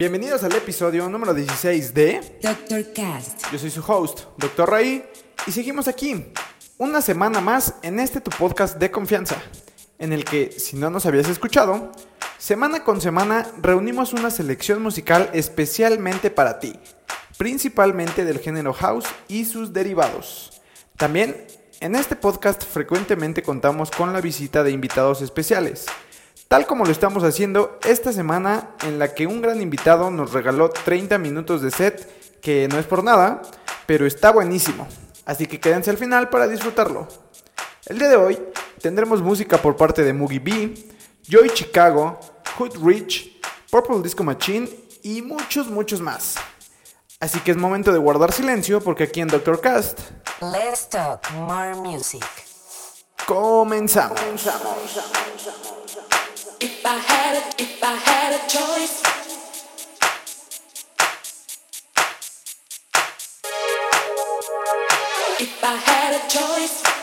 Bienvenidos al episodio número 16 de Dr. Cast. Yo soy su host, Dr. Ray, y seguimos aquí, una semana más en este tu podcast de confianza, en el que, si no nos habías escuchado, semana con semana reunimos una selección musical especialmente para ti, principalmente del género house y sus derivados. También, en este podcast frecuentemente contamos con la visita de invitados especiales, tal como lo estamos haciendo esta semana en la que un gran invitado nos regaló 30 minutos de set, que no es por nada, pero está buenísimo. Así que quédense al final para disfrutarlo. El día de hoy tendremos música por parte de Moogie B, Joy Chicago, Hood Rich, Purple Disco Machine y muchos, muchos más. Así que es momento de guardar silencio porque aquí en Doctor Cast Let's talk more music. comenzamos. If I had a if I had a choice, if I had a choice.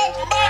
Bye.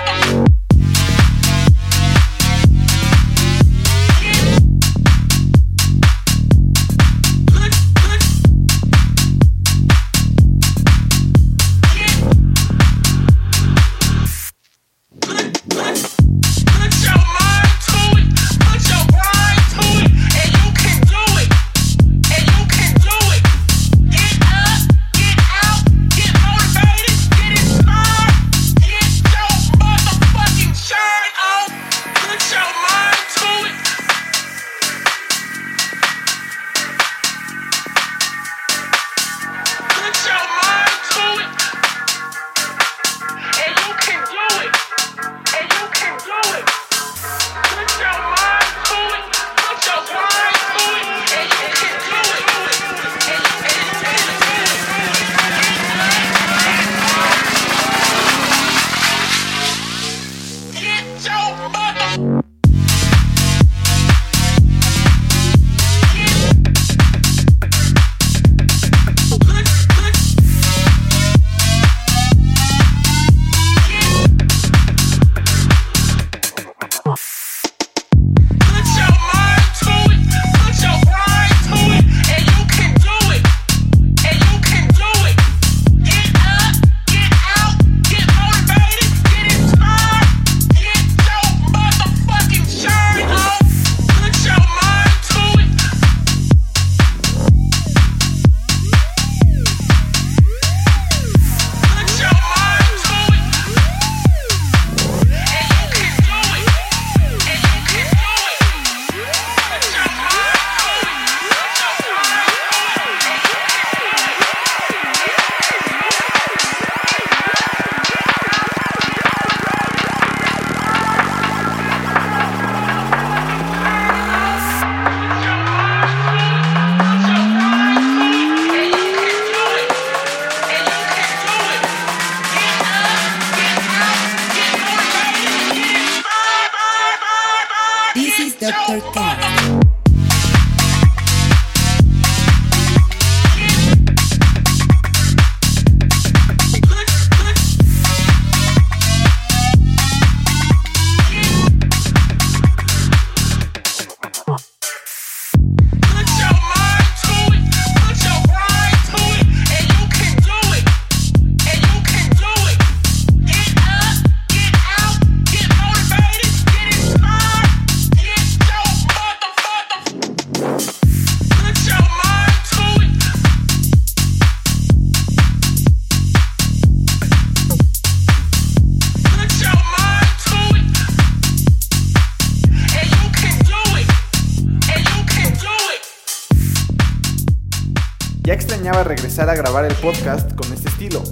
El podcast con este estilo,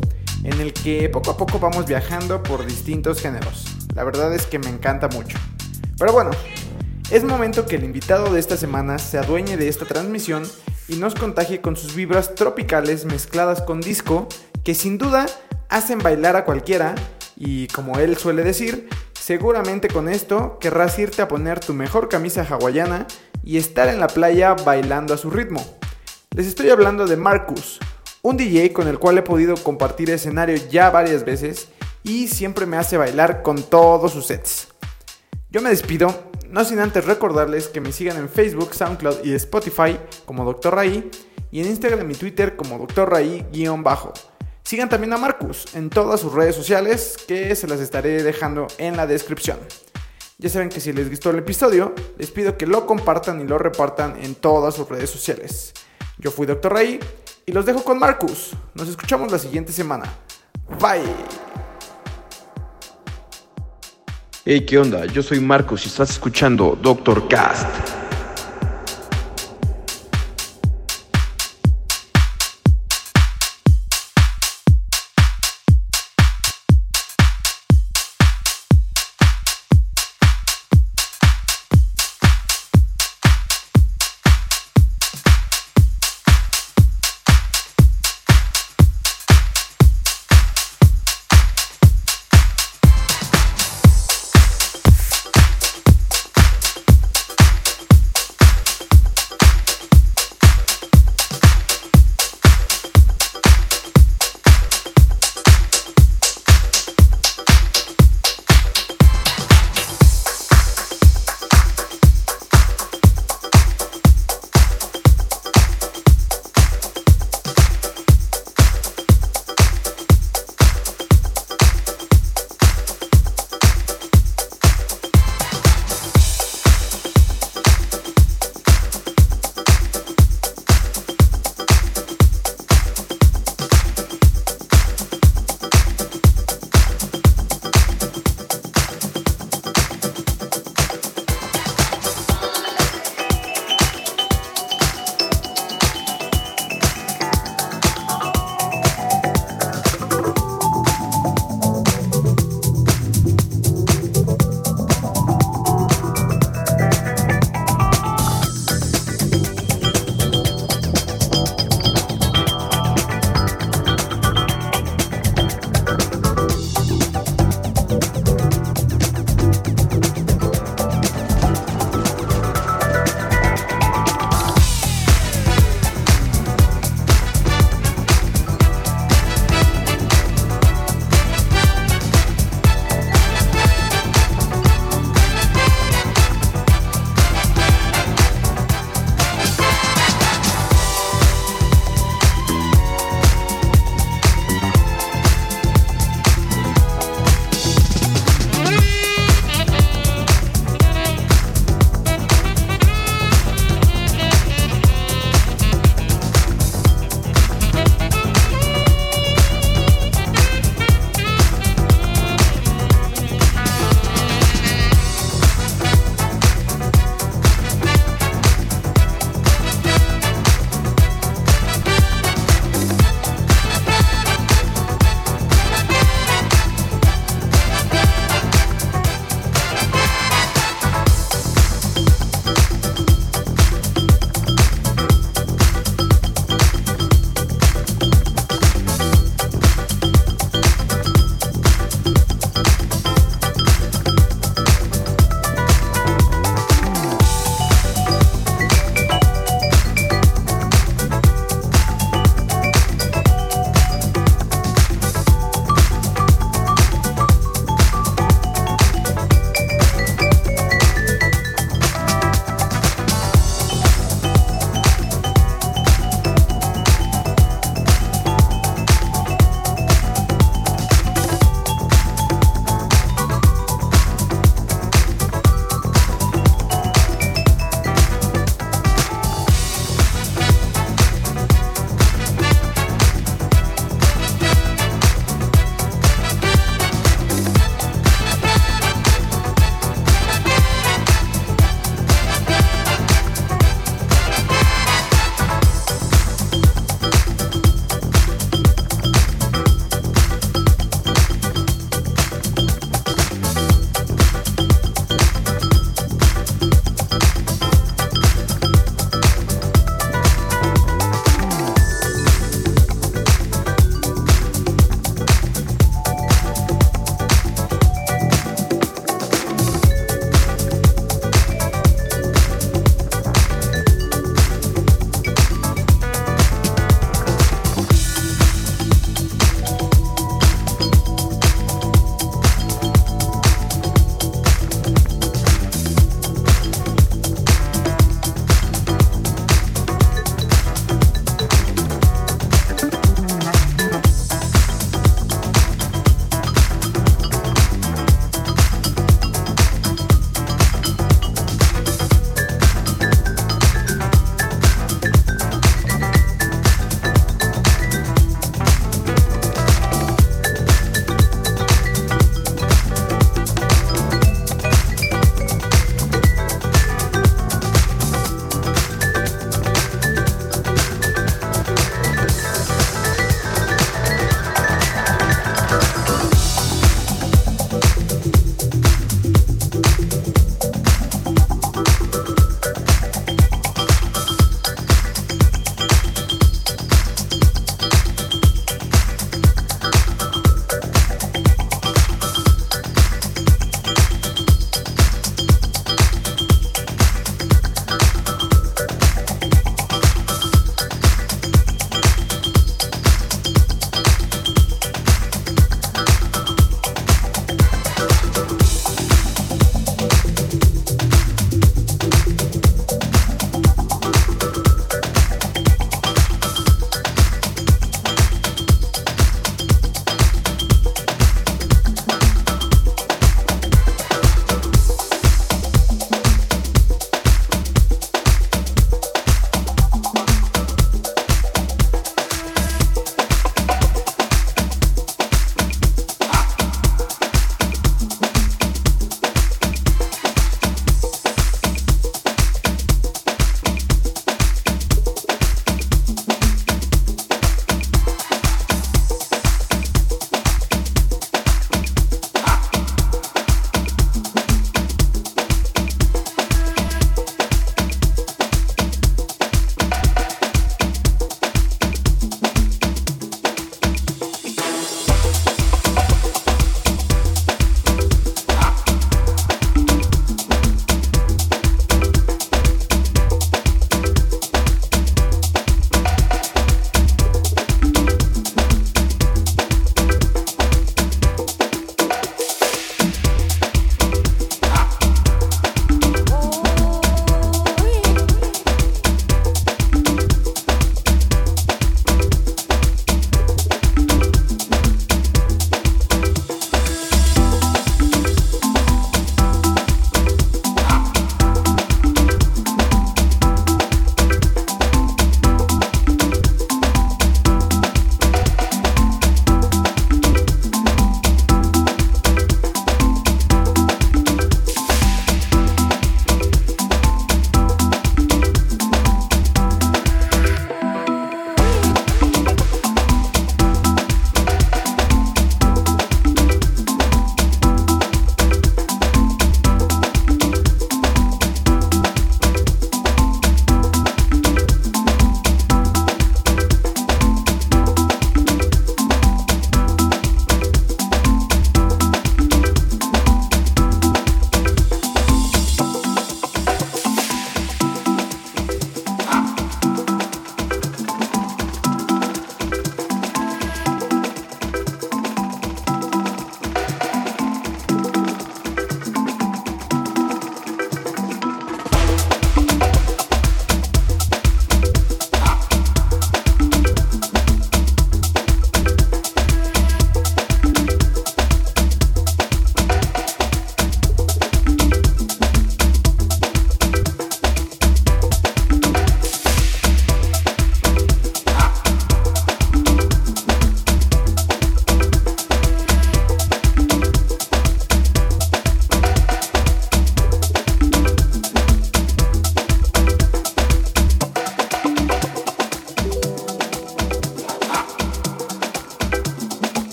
en el que poco a poco vamos viajando por distintos géneros. La verdad es que me encanta mucho. Pero bueno, es momento que el invitado de esta semana se adueñe de esta transmisión y nos contagie con sus vibras tropicales mezcladas con disco que sin duda hacen bailar a cualquiera y como él suele decir, seguramente con esto querrás irte a poner tu mejor camisa hawaiana y estar en la playa bailando a su ritmo. Les estoy hablando de Marcus, un DJ con el cual he podido compartir escenario ya varias veces y siempre me hace bailar con todos sus sets. Yo me despido, no sin antes recordarles que me sigan en Facebook, SoundCloud y Spotify como Dr. Raí y en Instagram y Twitter como Dr. Raí-bajo. Sigan también a Marcus en todas sus redes sociales que se las estaré dejando en la descripción. Ya saben que si les gustó el episodio, les pido que lo compartan y lo repartan en todas sus redes sociales. Yo fui Dr. Ray y los dejo con Marcus. Nos escuchamos la siguiente semana. Bye. Hey, ¿qué onda? Yo soy Marcos y estás escuchando Doctor Cast.